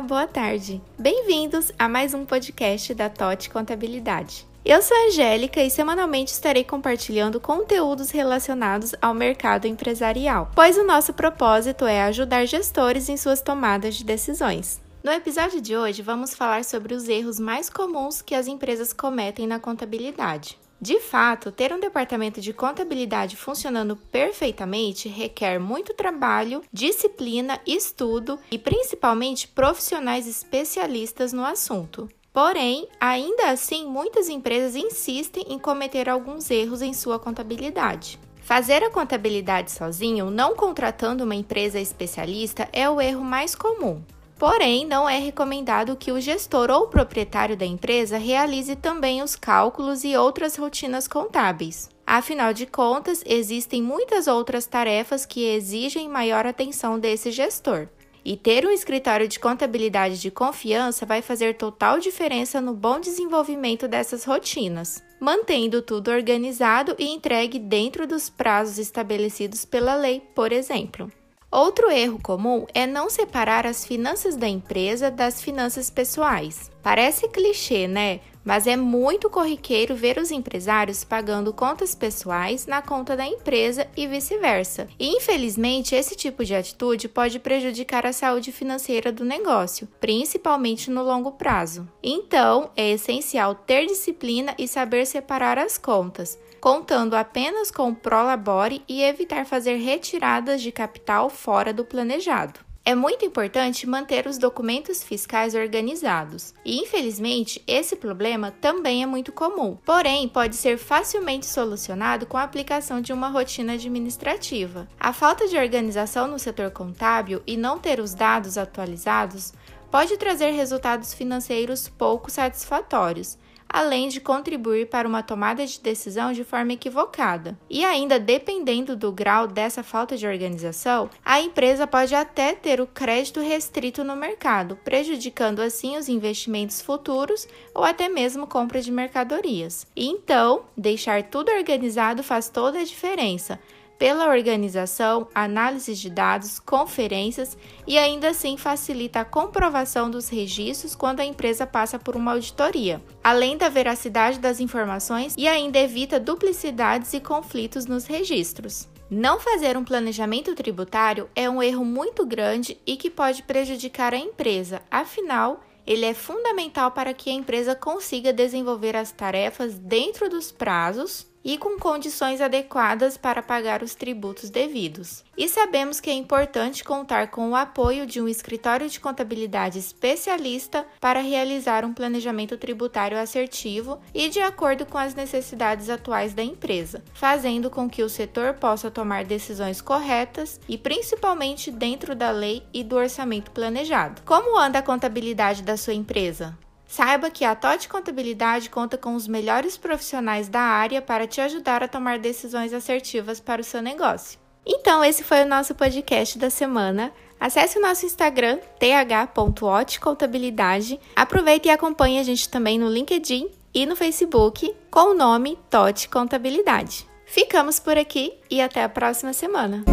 Boa tarde. Bem-vindos a mais um podcast da TOT Contabilidade. Eu sou a Angélica e semanalmente estarei compartilhando conteúdos relacionados ao mercado empresarial, pois o nosso propósito é ajudar gestores em suas tomadas de decisões. No episódio de hoje, vamos falar sobre os erros mais comuns que as empresas cometem na contabilidade. De fato, ter um departamento de contabilidade funcionando perfeitamente requer muito trabalho, disciplina, estudo e principalmente profissionais especialistas no assunto. Porém, ainda assim, muitas empresas insistem em cometer alguns erros em sua contabilidade. Fazer a contabilidade sozinho, não contratando uma empresa especialista, é o erro mais comum. Porém, não é recomendado que o gestor ou proprietário da empresa realize também os cálculos e outras rotinas contábeis. Afinal de contas, existem muitas outras tarefas que exigem maior atenção desse gestor. E ter um escritório de contabilidade de confiança vai fazer total diferença no bom desenvolvimento dessas rotinas, mantendo tudo organizado e entregue dentro dos prazos estabelecidos pela lei, por exemplo. Outro erro comum é não separar as finanças da empresa das finanças pessoais. Parece clichê, né? Mas é muito corriqueiro ver os empresários pagando contas pessoais na conta da empresa e vice-versa. E infelizmente, esse tipo de atitude pode prejudicar a saúde financeira do negócio, principalmente no longo prazo. Então, é essencial ter disciplina e saber separar as contas contando apenas com o Prolabore e evitar fazer retiradas de capital fora do planejado. É muito importante manter os documentos fiscais organizados, e infelizmente esse problema também é muito comum, porém pode ser facilmente solucionado com a aplicação de uma rotina administrativa. A falta de organização no setor contábil e não ter os dados atualizados pode trazer resultados financeiros pouco satisfatórios além de contribuir para uma tomada de decisão de forma equivocada. E ainda dependendo do grau dessa falta de organização, a empresa pode até ter o crédito restrito no mercado, prejudicando assim os investimentos futuros ou até mesmo compra de mercadorias. Então, deixar tudo organizado faz toda a diferença pela organização, análise de dados, conferências e ainda assim facilita a comprovação dos registros quando a empresa passa por uma auditoria, além da veracidade das informações e ainda evita duplicidades e conflitos nos registros. Não fazer um planejamento tributário é um erro muito grande e que pode prejudicar a empresa, afinal, ele é fundamental para que a empresa consiga desenvolver as tarefas dentro dos prazos e com condições adequadas para pagar os tributos devidos. E sabemos que é importante contar com o apoio de um escritório de contabilidade especialista para realizar um planejamento tributário assertivo e de acordo com as necessidades atuais da empresa, fazendo com que o setor possa tomar decisões corretas e principalmente dentro da lei e do orçamento planejado. Como anda a contabilidade da sua empresa? Saiba que a TOT Contabilidade conta com os melhores profissionais da área para te ajudar a tomar decisões assertivas para o seu negócio. Então, esse foi o nosso podcast da semana. Acesse o nosso Instagram, th.otcontabilidade. Aproveite e acompanhe a gente também no LinkedIn e no Facebook com o nome TOT Contabilidade. Ficamos por aqui e até a próxima semana.